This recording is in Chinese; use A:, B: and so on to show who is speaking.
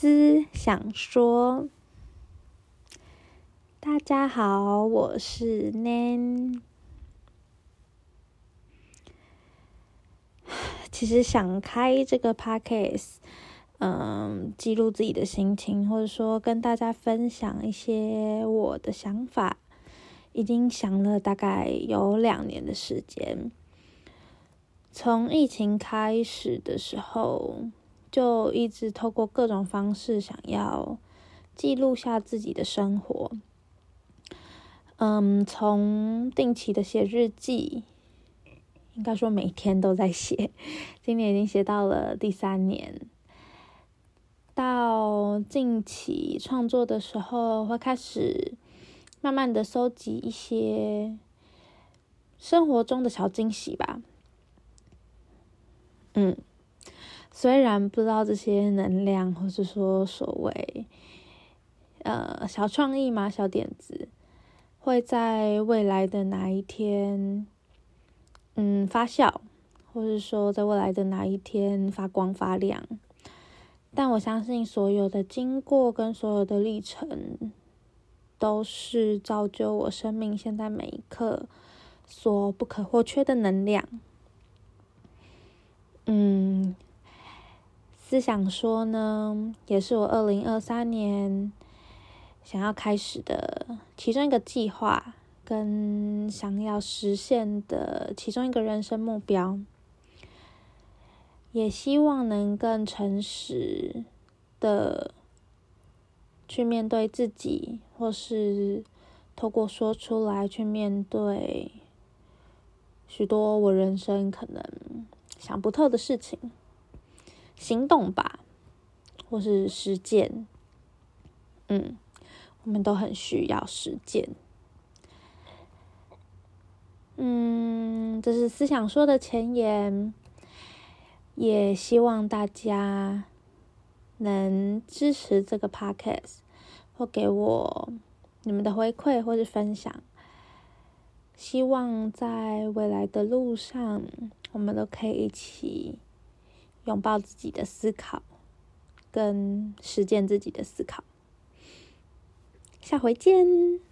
A: 思想说，大家好，我是 Nan。其实想开这个 podcast，嗯，记录自己的心情，或者说跟大家分享一些我的想法，已经想了大概有两年的时间。从疫情开始的时候。就一直透过各种方式想要记录下自己的生活，嗯，从定期的写日记，应该说每天都在写，今年已经写到了第三年。到近期创作的时候，会开始慢慢的收集一些生活中的小惊喜吧，嗯。虽然不知道这些能量，或是说所谓呃小创意嘛、小点子，会在未来的哪一天，嗯发酵，或是说在未来的哪一天发光发亮，但我相信所有的经过跟所有的历程，都是造就我生命现在每一刻所不可或缺的能量。嗯。思想说呢，也是我二零二三年想要开始的其中一个计划，跟想要实现的其中一个人生目标，也希望能更诚实的去面对自己，或是透过说出来去面对许多我人生可能想不透的事情。行动吧，或是实践。嗯，我们都很需要实践。嗯，这是思想说的前言，也希望大家能支持这个 podcast，或给我你们的回馈或是分享。希望在未来的路上，我们都可以一起。拥抱自己的思考，跟实践自己的思考。下回见。